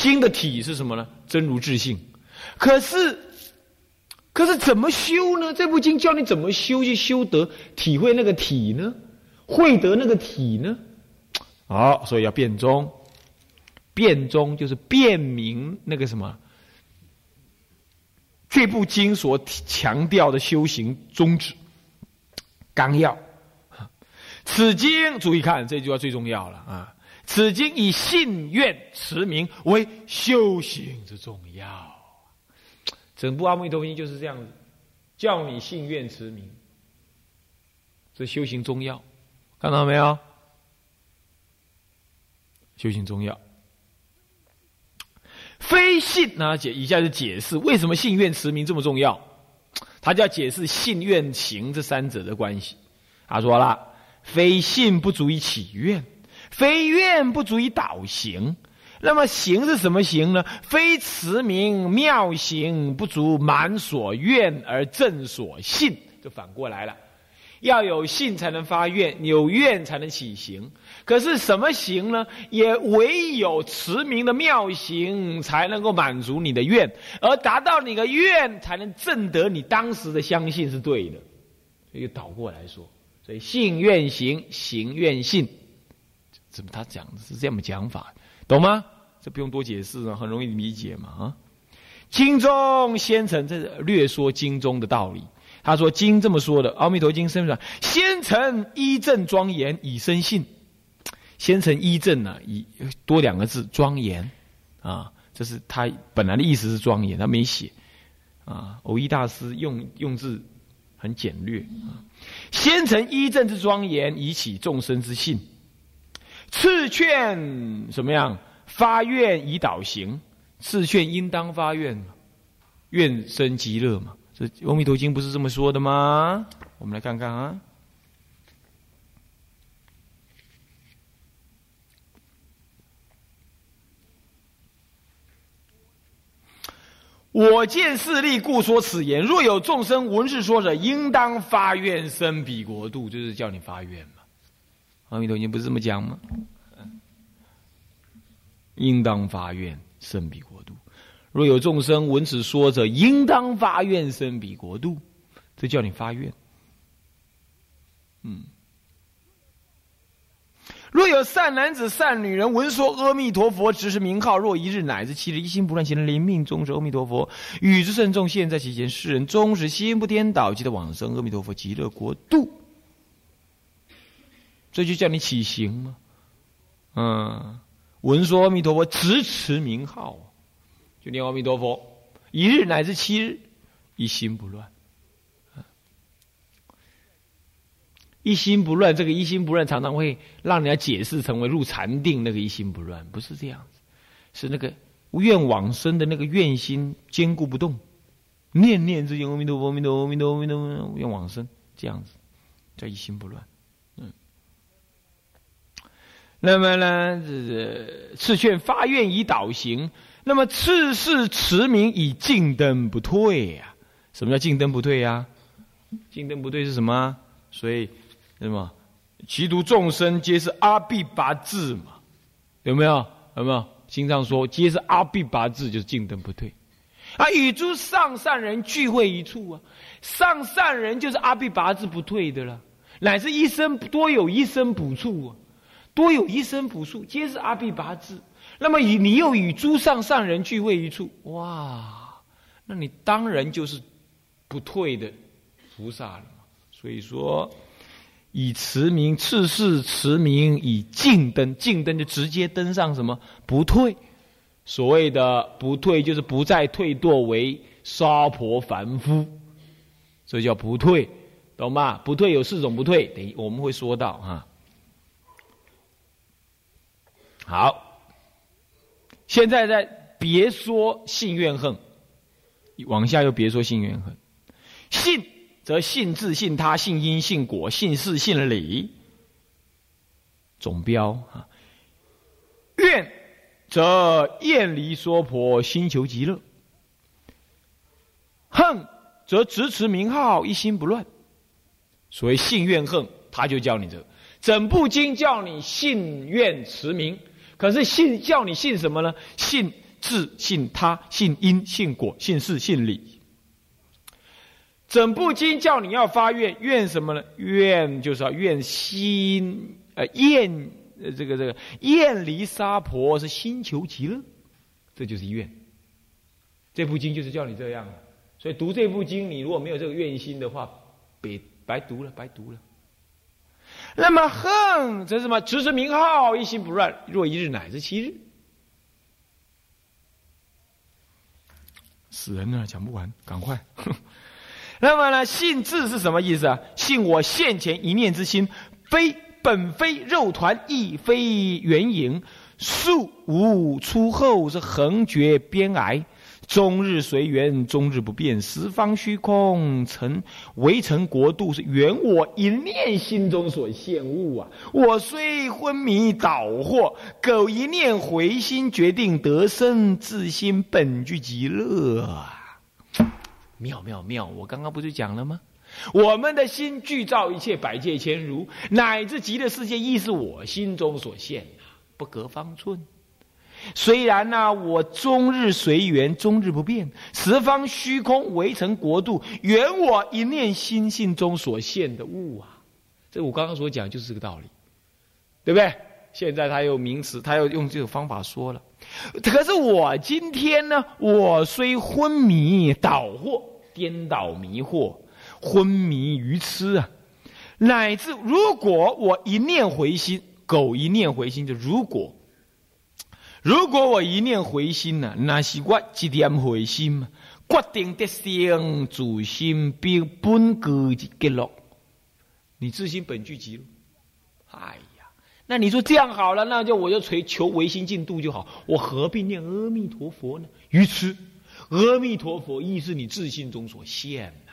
经的体是什么呢？真如自性。可是，可是怎么修呢？这部经教你怎么修去修得体会那个体呢？会得那个体呢？好，所以要变中。变中就是辨明那个什么。这部经所强调的修行宗旨纲要，此经注意看这句话最重要了啊！此经以信愿持名为修行之重要，整部阿弥陀经就是这样子，叫你信愿持名，这修行中要，看到没有？修行中要。非信呢？解以下是解释为什么信愿持名这么重要。他就要解释信愿行这三者的关系。他说了：非信不足以起愿，非愿不足以导行。那么行是什么行呢？非持名妙行不足满所愿而正所信，就反过来了。要有信才能发愿，有愿才能起行。可是什么行呢？也唯有持名的妙行才能够满足你的愿，而达到你的愿，才能证得你当时的相信是对的。所以倒过来说，所以信愿行，行愿信，他讲的是这么讲法？懂吗？这不用多解释啊，很容易理解嘛啊。经中先成这是略说经中的道理。他说：“经这么说的，《阿弥陀经》身上，先成一正庄严以生信，先成一正呢，以多两个字庄严，啊，这是他本来的意思是庄严，他没写，啊，偶一大师用用字很简略，啊，先成一正之庄严，以起众生之信，次劝什么样发愿以导行，次劝应当发愿，愿生极乐嘛。”《这阿弥陀经》不是这么说的吗？我们来看看啊。我见势利，故说此言。若有众生闻是说者，应当发愿生彼国度，就是叫你发愿嘛。《阿弥陀经》不是这么讲吗？应当发愿生彼国度。若有众生闻此说者，应当发愿生彼国度。这叫你发愿。嗯。若有善男子、善女人闻说阿弥陀佛，只是名号，若一日乃至七日，一心不乱，其能临命终时，阿弥陀佛与之甚众现，在其前，世人终时心不颠倒，即得往生阿弥陀佛极乐国度。这就叫你起行吗？嗯，闻说阿弥陀佛，直持名号。就念阿弥陀佛，一日乃至七日，一心不乱。一心不乱，这个一心不乱常常会让人家解释成为入禅定那个一心不乱，不是这样子，是那个愿往生的那个愿心坚固不动，念念之间阿弥陀佛，阿弥陀佛，阿弥陀佛，阿弥陀佛，愿往生这样子，叫一心不乱。那么呢，这次劝发愿以导行。那么次世持名以静灯不退呀？什么叫静灯不退呀？静灯不退是什么？所以什么？其读众生皆是阿毗跋致嘛？有没有？有没有？经上说皆是阿毗跋致，就是静灯不退。啊，与诸上善人聚会一处啊，上善人就是阿毗跋致不退的了，乃是一生多有一生补处啊，多有一生朴素，皆是阿毗跋致。那么与你又与诸上善人聚会一处，哇，那你当然就是不退的菩萨了嘛。所以说，以持名次世持名以静登，静登就直接登上什么不退。所谓的不退，就是不再退堕为娑婆凡夫，这叫不退，懂吗？不退有四种不退，等我们会说到哈。好。现在在别说信怨恨，往下又别说信怨恨。信则信自信他信因信果信事信理，总标啊。怨则厌离娑婆心求极乐，恨则执持名号一心不乱。所谓信怨恨，他就教你这整部经叫你信愿持名。可是信叫你信什么呢？信智、信他、信因、信果、信事、信理。整部经叫你要发愿，愿什么呢？愿就是要愿心，呃，厌，呃，这个这个厌离沙婆是心求极乐，这就是愿。这部经就是叫你这样，所以读这部经，你如果没有这个愿心的话，别白读了，白读了。那么恨则什么？持持名号，一心不乱，若一日乃至七日。死人呢，讲不完，赶快。那么呢？信字是什么意思啊？信我现前一念之心，非本非肉团，亦非圆影，素无出后，是横绝边癌。终日随缘，终日不变。十方虚空，成围城国度，是缘我一念心中所现物啊！我虽昏迷倒惑，苟一念回心，决定得生自心本具极乐啊！妙妙妙！我刚刚不是讲了吗？我们的心具造一切百界千如，乃至极乐世界，亦是我心中所现不隔方寸。虽然呢，我终日随缘，终日不变。十方虚空围成国度，圆我一念心性中所现的物啊！这我刚刚所讲就是这个道理，对不对？现在他又名词，他又用这个方法说了。可是我今天呢，我虽昏迷倒惑、颠倒迷惑、昏迷愚痴啊，乃至如果我一念回心，苟一念回心，就如果。如果我一念回心呢，那是我一念回心，决定得生主心并本格结落。你自心本具极乐。哎呀，那你说这样好了，那就我就求求唯心进度就好，我何必念阿弥陀佛呢？愚痴，阿弥陀佛亦是你自心中所现呐。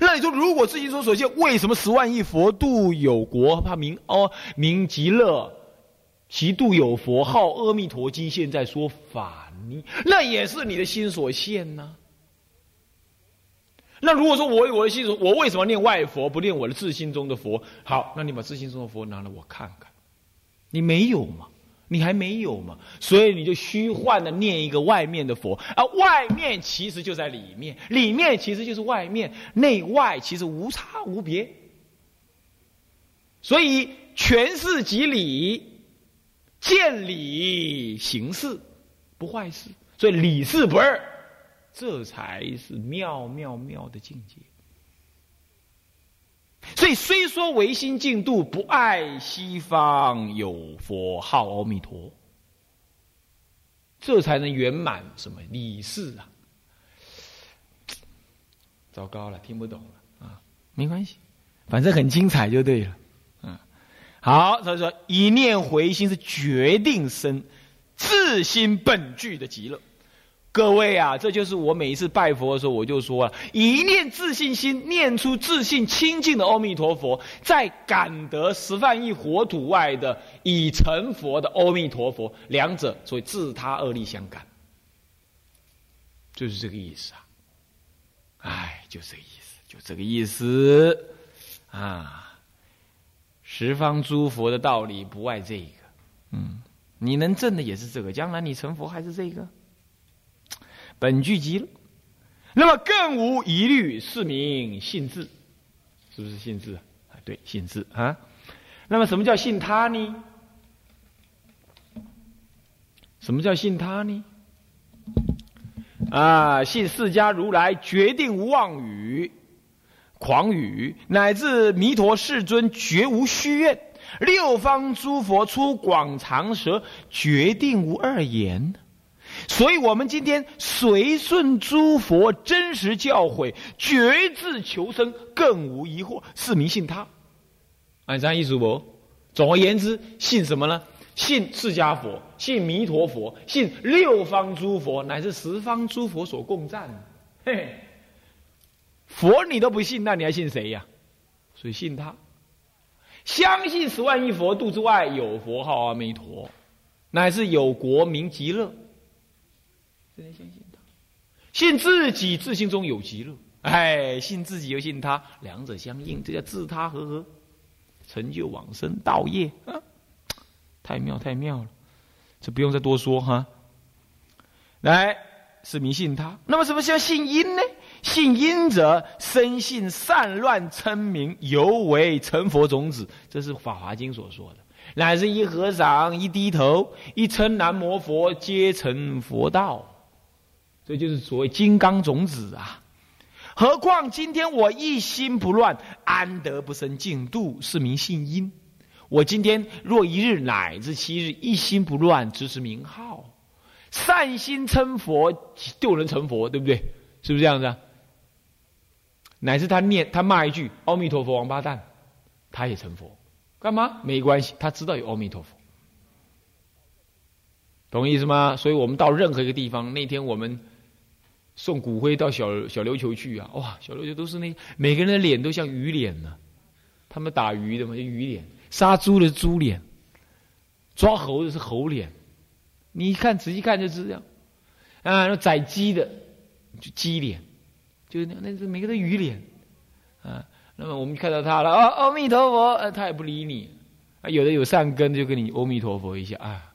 那你说，如果自心中所现，为什么十万亿佛度有国，怕名哦名极乐？其度有佛号阿弥陀经，现在说法呢，那也是你的心所现呢。那如果说我有我的心所，我为什么念外佛不念我的自心中的佛？好，那你把自心中的佛拿来我看看，你没有嘛？你还没有嘛？所以你就虚幻的念一个外面的佛，而外面其实就在里面，里面其实就是外面，内外其实无差无别。所以全是即理。见理行事，不坏事，所以理事不二，这才是妙妙妙的境界。所以虽说唯心净度，不爱西方有佛号阿弥陀，这才能圆满什么理事啊？糟糕了，听不懂了啊！没关系，反正很精彩就对了。好，所以说一念回心是决定生自心本具的极乐。各位啊，这就是我每一次拜佛的时候，我就说啊：一念自信心，念出自信清净的阿弥陀佛，在感得十万亿火土外的已成佛的阿弥陀佛，两者所以自他二力相感，就是这个意思啊！哎，就这个意思，就这个意思啊！十方诸佛的道理不外这个，嗯，你能证的也是这个，将来你成佛还是这个，本具极乐，那么更无疑虑，是名信智，是不是信智啊？对，信智啊。那么什么叫信他呢？什么叫信他呢？啊，信释迦如来决定无妄语。狂语，乃至弥陀世尊绝无虚愿，六方诸佛出广长舌，决定无二言。所以，我们今天随顺诸佛真实教诲，绝志求生，更无疑惑，是迷信他。按这样意思不？总而言之，信什么呢？信释迦佛，信弥陀佛，信六方诸佛，乃至十方诸佛所共赞。嘿嘿。佛你都不信，那你还信谁呀？所以信他，相信十万亿佛度之外有佛号阿弥陀，乃是有国名极乐。真的相信他，信自己自信中有极乐。哎，信自己又信他，两者相应，这叫自他和合，成就往生道业。太妙太妙了，这不用再多说哈。来，是迷信他。那么什么叫信因呢？信因者，生信善乱称名，犹为成佛种子。这是《法华经》所说的。乃是一和尚一低头一称南无佛，皆成佛道。这就是所谓金刚种子啊！何况今天我一心不乱，安得不生净度？是名信因。我今天若一日乃至七日一心不乱，只是名号。善心称佛，就能成佛，对不对？是不是这样子啊？乃至他念他骂一句“阿弥陀佛，王八蛋”，他也成佛。干嘛？没关系，他知道有阿弥陀佛，懂意思吗？所以我们到任何一个地方，那天我们送骨灰到小小琉球去啊，哇，小琉球都是那每个人的脸都像鱼脸呢，他们打鱼的嘛，鱼脸；杀猪的猪脸，抓猴的是猴脸。你一看仔细看就是这样，啊，那宰鸡的就鸡脸，就是那那每个都鱼脸，啊。那么我们看到他了，哦，阿弥陀佛，啊，他也不理你，啊，有的有善根就跟你阿弥陀佛一下，啊，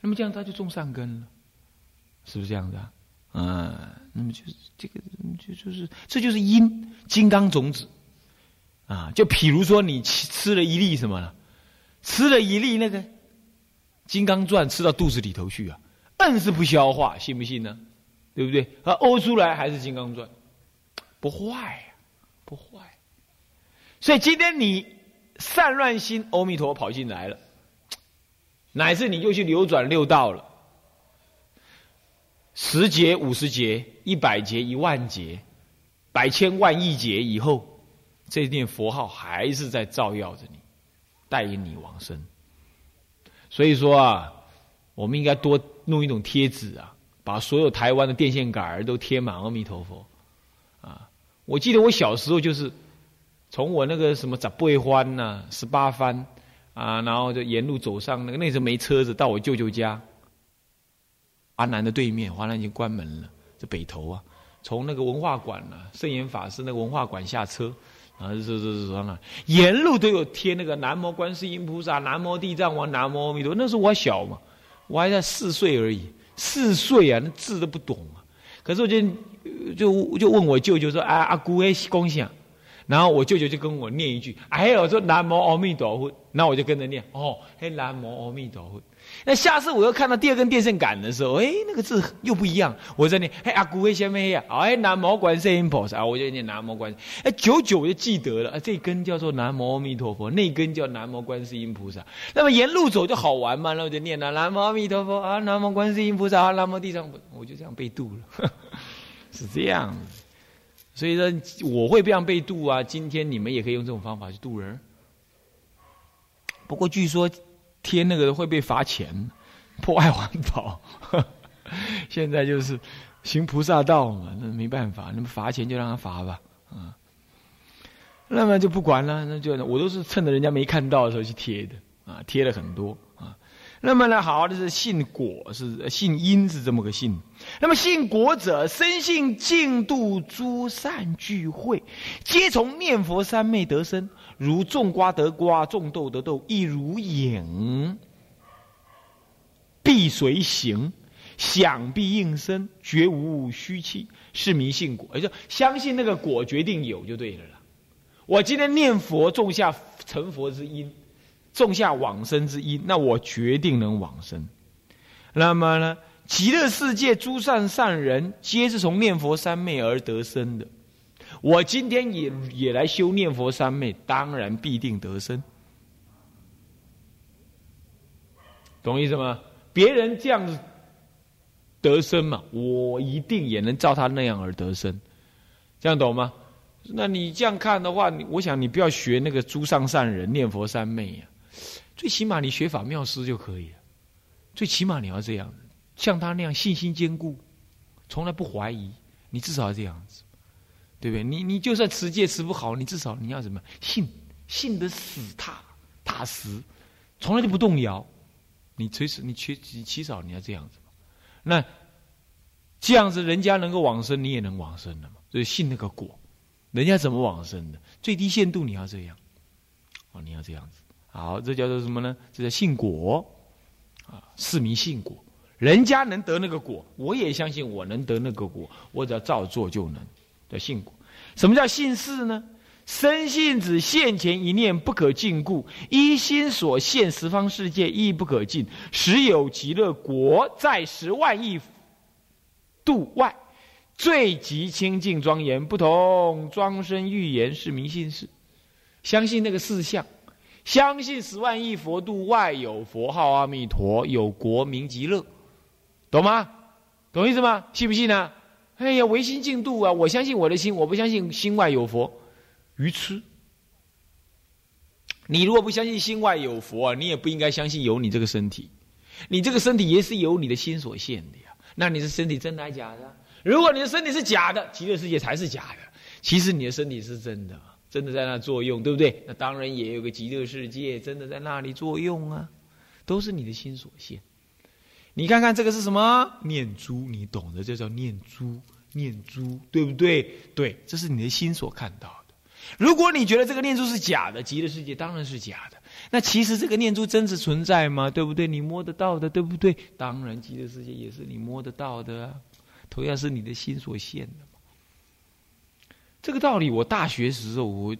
那么这样他就种善根了，是不是这样子啊？嗯，那么就是这个，就就是这就是因金刚种子，啊，就譬如说你吃吃了一粒什么了，吃了一粒那个金刚钻，吃到肚子里头去啊，硬是不消化，信不信呢？对不对？啊，欧出来还是金刚钻。不坏呀，不坏。所以今天你散乱心，阿弥陀佛跑进来了，乃至你又去流转六道了，十劫、五十劫、一百劫、一万劫、百千万亿劫以后，这念佛号还是在照耀着你，带引你往生。所以说啊，我们应该多弄一种贴纸啊，把所有台湾的电线杆儿都贴满阿弥陀佛。啊我记得我小时候就是，从我那个什么十八番呐、十八番啊，然后就沿路走上那个那时候没车子，到我舅舅家，华南的对面，华南已经关门了，这北头啊，从那个文化馆呐，圣严法师那个文化馆下车，然后走走走上沿路都有贴那个南无观世音菩萨、南无地藏王、南无阿弥陀。那时候我小嘛，我还在四岁而已，四岁啊，那字都不懂啊。可是我就。就就问我舅舅说：“啊，阿姑哎，恭喜啊！”然后我舅舅就跟我念一句：“哎，我说南无阿弥陀佛。”那我就跟着念：“哦，嘿，南无阿弥陀佛。”那下次我又看到第二根电线杆的时候，哎，那个字又不一样。我在念：“嘿，阿姑哎，先咩呀？”哎，南无观世音菩萨，我就念南无观世。哎，久久我就记得了。这根叫做南无阿弥陀佛，那根叫南无观世音菩萨。那么沿路走就好玩嘛，那我就念了南无阿弥陀佛啊，南无观世音菩萨啊，南无地藏，我就这样被度了。是这样，所以说我会这样被渡啊。今天你们也可以用这种方法去渡人。不过据说贴那个会被罚钱，破坏环保。现在就是行菩萨道嘛，那没办法，那么罚钱就让他罚吧，啊。那么就不管了，那就我都是趁着人家没看到的时候去贴的，啊，贴了很多啊。那么呢，好好的是信果，是信因，是这么个信。那么信果者，深信净度诸善聚会，皆从念佛三昧得生。如种瓜得瓜，种豆得豆，亦如影必随行，想必应生，绝无虚气，是迷信果。也就相信那个果决定有就对了。我今天念佛，种下成佛之因。种下往生之因，那我决定能往生。那么呢，极乐世界诸善善人，皆是从念佛三昧而得生的。我今天也也来修念佛三昧，当然必定得生。懂意思吗？别人这样子得生嘛，我一定也能照他那样而得生。这样懂吗？那你这样看的话，我想你不要学那个诸上善人念佛三昧呀。最起码你学法妙师就可以了，最起码你要这样，像他那样信心坚固，从来不怀疑，你至少要这样子，对不对？你你就算持戒持不好，你至少你要什么信，信得死踏踏实，从来就不动摇。你随时你缺你起少你要这样子，那这样子人家能够往生，你也能往生的嘛？所以信那个果，人家怎么往生的？最低限度你要这样，哦，你要这样子。好，这叫做什么呢？这叫信果，啊，是名信果。人家能得那个果，我也相信我能得那个果，我只要照做就能的信果。什么叫信事呢？生信子现前一念不可禁故，一心所现十方世界亦不可尽，时有极乐国在十万亿度外，最极清净庄严，不同庄生预言是明信事。相信那个四相，相信十万亿佛度外有佛号阿弥陀，有国名极乐，懂吗？懂意思吗？信不信呢？哎呀，唯心净度啊！我相信我的心，我不相信心外有佛。愚痴！你如果不相信心外有佛啊，你也不应该相信有你这个身体。你这个身体也是由你的心所现的呀。那你的身体真的还假的？如果你的身体是假的，极乐世界才是假的。其实你的身体是真的，真的在那作用，对不对？那当然也有个极乐世界，真的在那里作用啊。都是你的心所现。你看看这个是什么？念珠，你懂的，这叫念珠，念珠，对不对？对，这是你的心所看到的。如果你觉得这个念珠是假的，极乐世界当然是假的。那其实这个念珠真实存在吗？对不对？你摸得到的，对不对？当然，极乐世界也是你摸得到的啊，同样是你的心所现的。这个道理，我大学时候我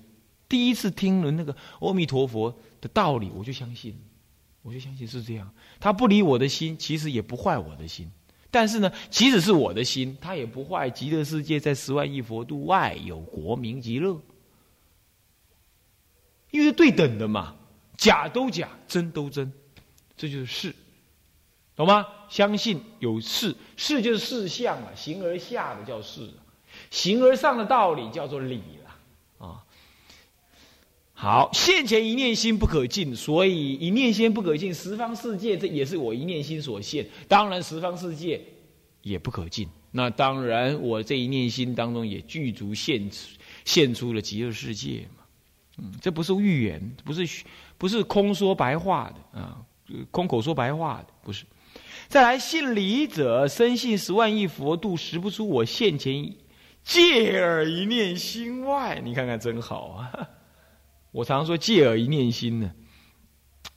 第一次听了那个阿弥陀佛的道理，我就相信，我就相信是这样。他不离我的心，其实也不坏我的心。但是呢，即使是我的心，他也不坏极乐世界在十万亿佛度外有国名极乐。因为是对等的嘛，假都假，真都真，这就是事，懂吗？相信有事，事就是事相啊，形而下的叫事，形而上的道理叫做理了啊。好，现前一念心不可尽，所以一念心不可尽，十方世界这也是我一念心所现，当然十方世界也不可尽。那当然，我这一念心当中也具足现现出了极乐世界嘛。嗯，这不是预言，不是不是空说白话的啊，空口说白话的不是。再来，信理者深信十万亿佛度，识不出我现前借耳一念心外。你看看真好啊！我常说借耳一念心呢，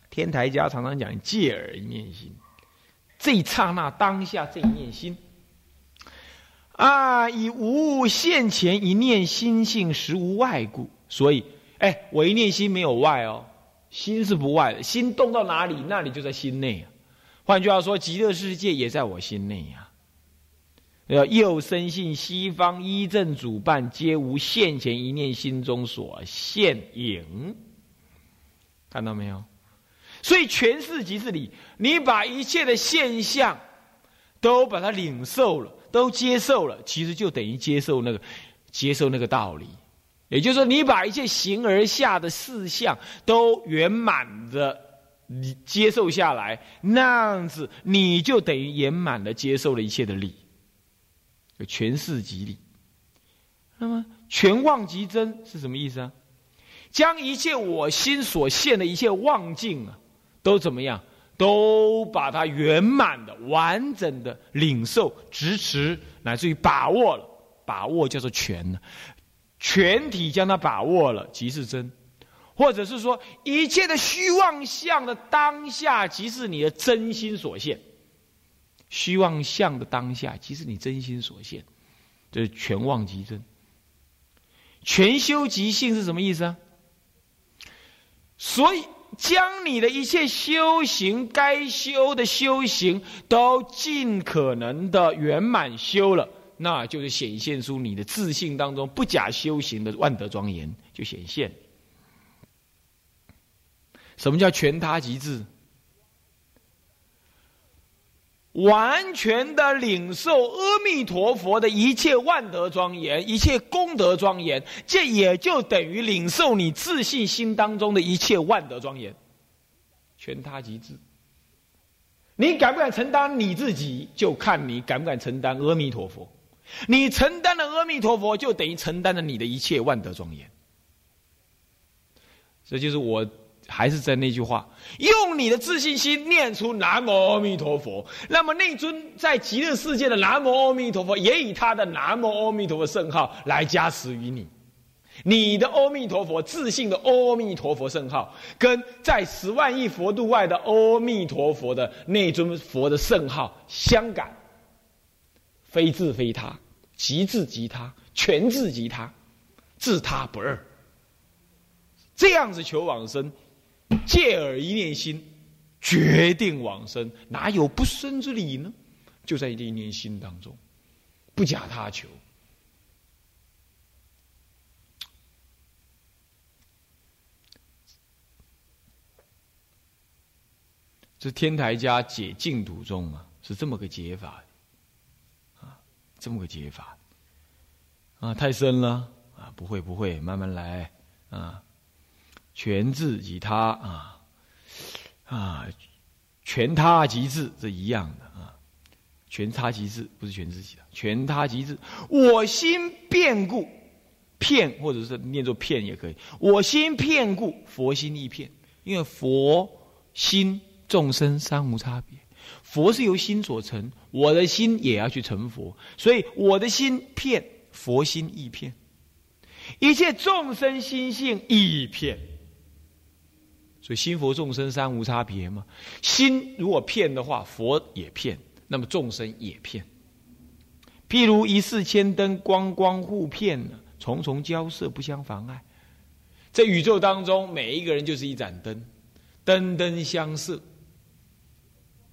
天台家常常讲借耳一念心，这一刹那当下这一念心啊，以无现前一念心性实无外故，所以。哎，我一念心没有外哦，心是不外的，心动到哪里，那里就在心内啊。换句话说，极乐世界也在我心内呀。要，又深信西方一正主办，皆无现前一念心中所现影。看到没有？所以全是即是理，你把一切的现象都把它领受了，都接受了，其实就等于接受那个接受那个道理。也就是说，你把一切形而下的事项都圆满的你接受下来，那样子你就等于圆满的接受了一切的理，全是即理。那么全妄即真是什么意思啊？将一切我心所现的一切妄境啊，都怎么样？都把它圆满的、完整的领受、支持，乃至于把握了。把握叫做全呢。全体将它把握了，即是真；或者是说，一切的虚妄相的当下，即是你的真心所现。虚妄相的当下，即是你真心所现，这是全妄即真。全修即性是什么意思啊？所以，将你的一切修行该修的修行，都尽可能的圆满修了。那就是显现出你的自信当中不假修行的万德庄严就显现。什么叫全他极致？完全的领受阿弥陀佛的一切万德庄严、一切功德庄严，这也就等于领受你自信心当中的一切万德庄严。全他极致。你敢不敢承担你自己，就看你敢不敢承担阿弥陀佛。你承担了阿弥陀佛，就等于承担了你的一切万德庄严。这就是我还是在那句话：用你的自信心念出南无阿弥陀佛。那么那尊在极乐世界的南无阿弥陀佛，也以他的南无阿弥陀佛圣号来加持于你。你的阿弥陀佛自信的阿弥陀佛圣号，跟在十万亿佛度外的阿弥陀佛的那尊佛的圣号相感，非自非他，即自即他，全自即他，自他不二。这样子求往生，借耳一念心，决定往生，哪有不生之理呢？就在一念心当中，不假他求。这天台家解净土中啊，是这么个解法，啊，这么个解法，啊，太深了，啊，不会不会，慢慢来，啊，全智即他，啊，啊，全他即智，这一样的啊，全他即智，不是全自己的，全他即智，我心变故，片或者是念作片也可以，我心片故，佛心亦片，因为佛心。众生三无差别，佛是由心所成，我的心也要去成佛，所以我的心骗，佛心亦片，一切众生心性亦片，所以心佛众生三无差别嘛。心如果骗的话，佛也骗，那么众生也骗。譬如一世千灯，光光互骗，重重交涉不相妨碍。在宇宙当中，每一个人就是一盏灯，灯灯相射。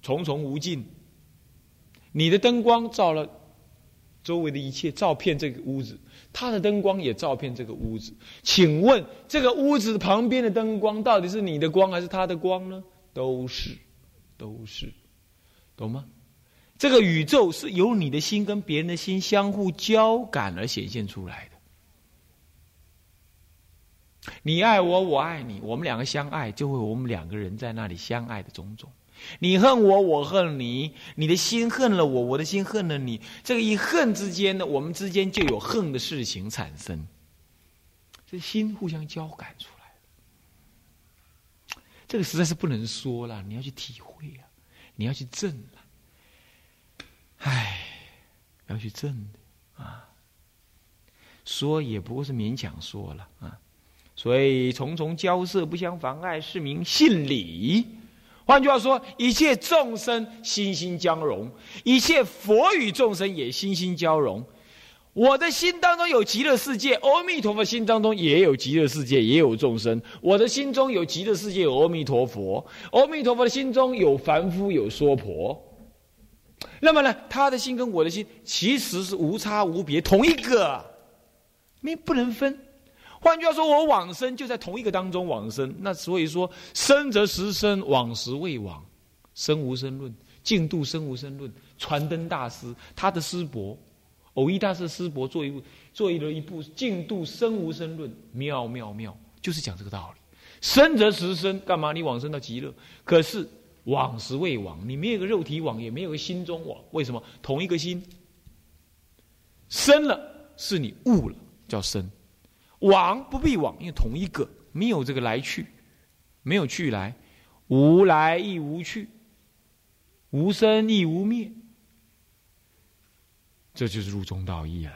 重重无尽，你的灯光照了周围的一切，照遍这个屋子；他的灯光也照遍这个屋子。请问，这个屋子旁边的灯光，到底是你的光还是他的光呢？都是，都是，懂吗？这个宇宙是由你的心跟别人的心相互交感而显现出来的。你爱我，我爱你，我们两个相爱，就会我们两个人在那里相爱的种种。你恨我，我恨你，你的心恨了我，我的心恨了你。这个一恨之间呢，我们之间就有恨的事情产生。这心互相交感出来这个实在是不能说了，你要去体会啊，你要去证了。唉，要去证的啊，说也不过是勉强说了啊。所以重重交涉不相妨碍，是名信理。换句话说，一切众生心心交融，一切佛与众生也心心交融。我的心当中有极乐世界，阿弥陀佛心当中也有极乐世界，也有众生。我的心中有极乐世界，有阿弥陀佛，阿弥陀佛的心中有凡夫，有娑婆。那么呢，他的心跟我的心其实是无差无别，同一个，没不能分。换句话说，我往生就在同一个当中往生。那所以说，生则实生，往时未往，生无生论，净度生无生论。传灯大师他的师伯，偶一大师师伯做一部做一了一部净度生无生论，妙妙妙，就是讲这个道理。生则实生，干嘛？你往生到极乐，可是往时未往，你没有个肉体往，也没有个心中往。为什么？同一个心生了，是你悟了，叫生。往不必往，因为同一个没有这个来去，没有去来，无来亦无去，无生亦无灭，这就是入中道义了。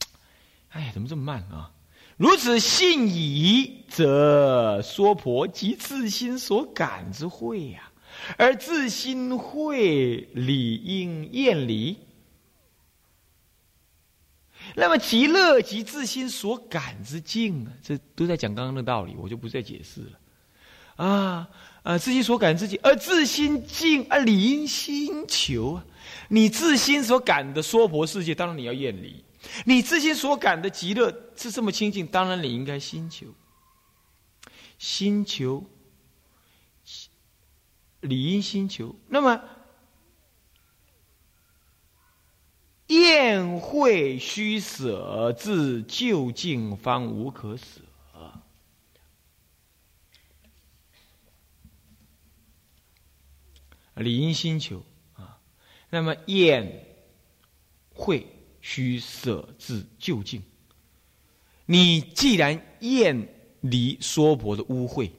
哎，怎么这么慢啊？如此信矣，则娑婆即自心所感之慧呀，而自心慧理应厌离。那么极乐即自心所感之境啊，这都在讲刚刚的道理，我就不再解释了。啊啊，自心所感之境，而自心境啊，理应心求啊。你自心所感的娑婆世界，当然你要厌离；你自心所感的极乐是这么清净，当然你应该心求。心求，理应心求。那么。宴会须舍，自究竟方无可舍。理应心求啊。那么宴会须舍，自究竟。你既然厌离娑婆的污秽，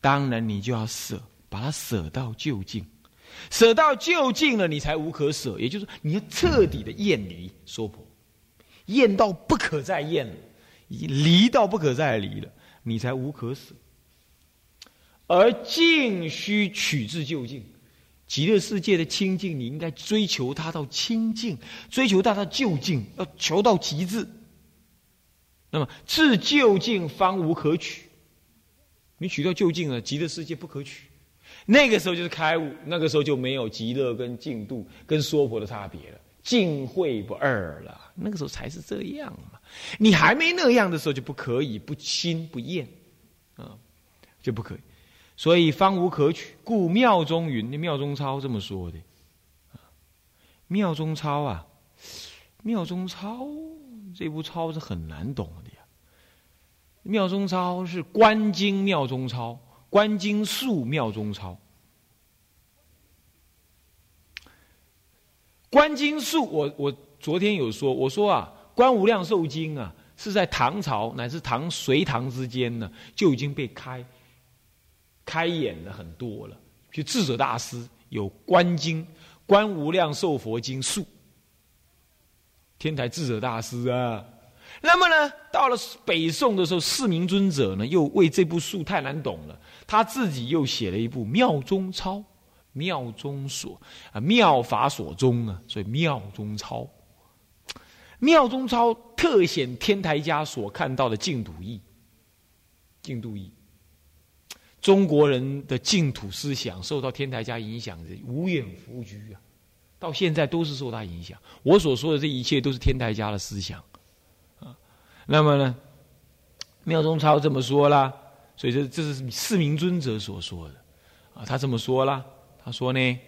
当然你就要舍，把它舍到究竟。舍到就近了，你才无可舍。也就是说，你要彻底的厌离娑婆，厌到不可再厌了，已经离到不可再离了，你才无可舍。而静须取至究竟，极乐世界的清净，你应该追求它到清净，追求它到究竟，要求到极致。那么至究竟方无可取，你取到究竟了，极乐世界不可取。那个时候就是开悟，那个时候就没有极乐跟净度跟娑婆的差别了，净慧不二了。那个时候才是这样嘛。你还没那样的时候就不可以不亲不厌，啊，就不可以。所以方无可取，故妙中云，那妙中超这么说的。妙中超啊，妙中超这部操是很难懂的呀。妙中超是观经妙中超，观经术妙中抄。观经术，我我昨天有说，我说啊，观无量寿经啊，是在唐朝乃至唐隋唐之间呢，就已经被开。开眼了很多了，就智者大师有《观经》《观无量寿佛经》述，天台智者大师啊。那么呢，到了北宋的时候，四明尊者呢又为这部书太难懂了，他自己又写了一部《妙中抄》，妙中所啊，妙法所中啊，所以妙中抄，妙中抄特显天台家所看到的净土义，净土义。中国人的净土思想受到天台家影响的无远弗居啊，到现在都是受他影响。我所说的这一切都是天台家的思想。那么呢，妙中超这么说啦，所以这这是四明尊者所说的啊。他这么说啦，他说呢，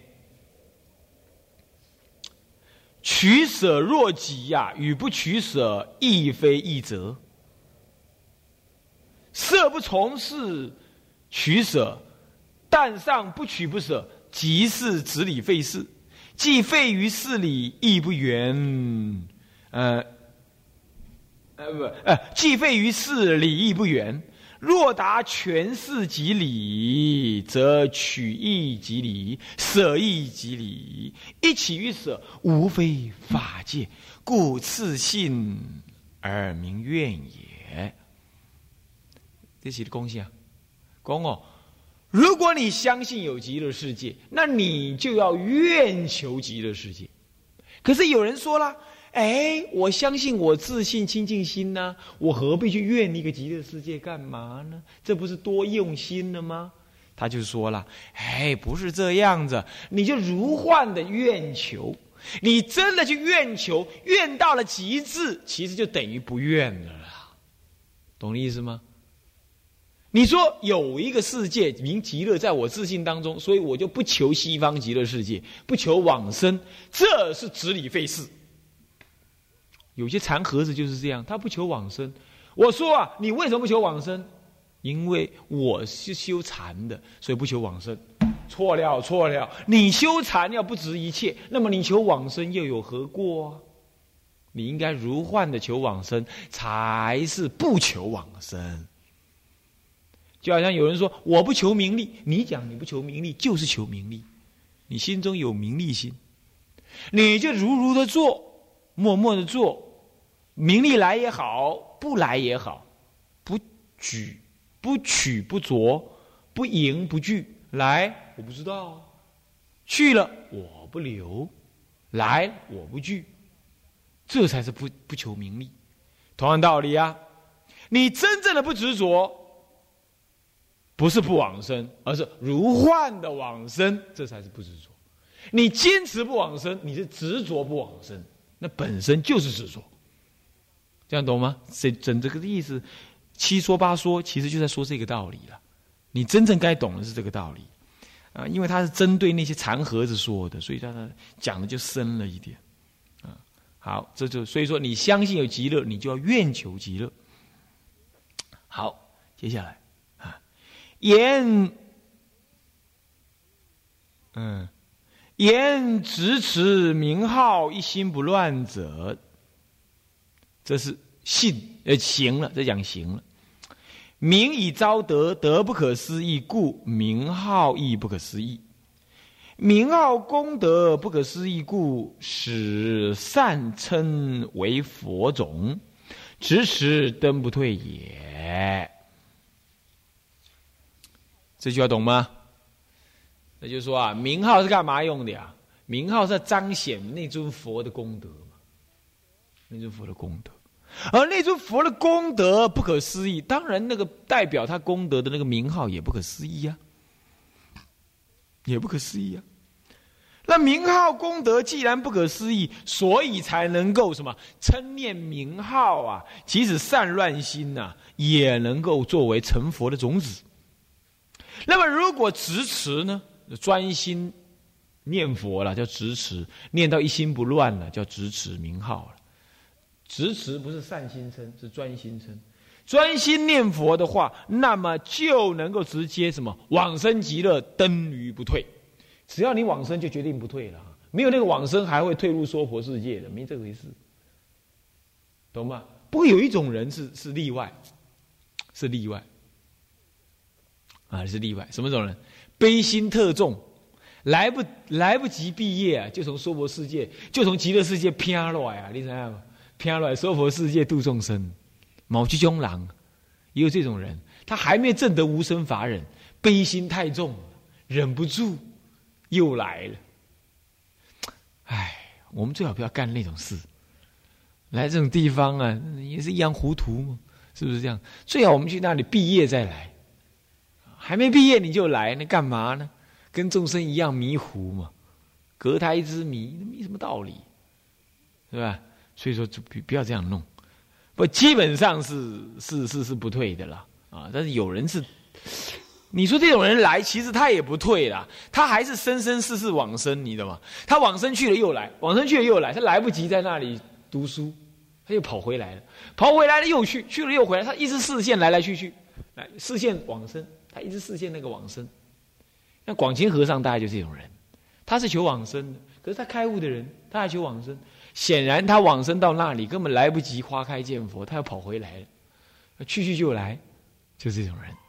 取舍若己呀，与不取舍亦非一则，色不从事。取舍，但上不取不舍，即是执理废事，既废于事理，亦不圆。呃，呃不，呃，既废于事理，亦不圆。若达全事即理，则取义即理，舍义即理。一起于舍，无非法界，故次信而名愿也。这是的恭喜啊！公哦，如果你相信有极乐世界，那你就要愿求极乐世界。可是有人说了，哎，我相信我自信清净心呢，我何必去愿一个极乐世界干嘛呢？这不是多用心了吗？他就说了，哎，不是这样子，你就如幻的愿求，你真的去愿求，愿到了极致，其实就等于不愿了，懂意思吗？你说有一个世界名极乐，在我自信当中，所以我就不求西方极乐世界，不求往生，这是执理废事。有些禅盒子就是这样，他不求往生。我说啊，你为什么不求往生？因为我是修禅的，所以不求往生。错了，错了，你修禅要不值一切，那么你求往生又有何过？你应该如幻的求往生，才是不求往生。就好像有人说我不求名利，你讲你不求名利就是求名利，你心中有名利心，你就如如的做，默默的做，名利来也好，不来也好，不举不取不着，不迎不拒，来我不知道，去了我不留，来我不惧，这才是不不求名利。同样道理啊，你真正的不执着。不是不往生，而是如幻的往生，这才是不执着。你坚持不往生，你是执着不往生，那本身就是执着。这样懂吗？这整这个意思，七说八说，其实就在说这个道理了。你真正该懂的是这个道理啊，因为他是针对那些残盒子说的，所以他讲的就深了一点啊。好，这就所以说，你相信有极乐，你就要愿求极乐。好，接下来啊。言，嗯，言直持名号一心不乱者，这是信呃行了，这讲行了。名以昭德，德不可思议，故名号亦不可思议。名号功德不可思议，故使善称为佛种。直持登不退也。这句话懂吗？那就是说啊，名号是干嘛用的呀？名号是彰显那尊佛的功德，那尊佛的功德。而那尊佛的功德不可思议，当然那个代表他功德的那个名号也不可思议啊，也不可思议啊。那名号功德既然不可思议，所以才能够什么称念名号啊？即使散乱心呐，也能够作为成佛的种子。那么如果执持呢，专心念佛了，叫执持；念到一心不乱了，叫执持名号了。执持不是善心称，是专心称。专心念佛的话，那么就能够直接什么往生极乐，登于不退。只要你往生，就决定不退了。没有那个往生，还会退入娑婆世界的，没这回事，懂吗？不过有一种人是是例外，是例外，啊，是例外。什么种人？悲心特重，来不来不及毕业，就从娑婆世界，就从极乐世界偏落呀！你想想。偏来娑婆世界度众生，某居中郎也有这种人，他还没证得无生法忍，悲心太重，忍不住又来了。唉，我们最好不要干那种事。来这种地方啊，也是一样糊涂嘛，是不是这样？最好我们去那里毕业再来，还没毕业你就来，那干嘛呢？跟众生一样迷糊嘛，隔胎之谜，没什么道理，是吧？所以说，就不不要这样弄，不，基本上是是是是不退的了啊。但是有人是，你说这种人来，其实他也不退了，他还是生生世世往生，你知道吗？他往生去了又来，往生去了又来，他来不及在那里读书，他又跑回来了，跑回来了又去，去了又回来，他一直视线来来去去，来视线往生，他一直视线那个往生。那广清和尚大概就是这种人，他是求往生的，可是他开悟的人，他还求往生。显然，他往生到那里根本来不及花开见佛，他要跑回来了，去去就来，就这种人。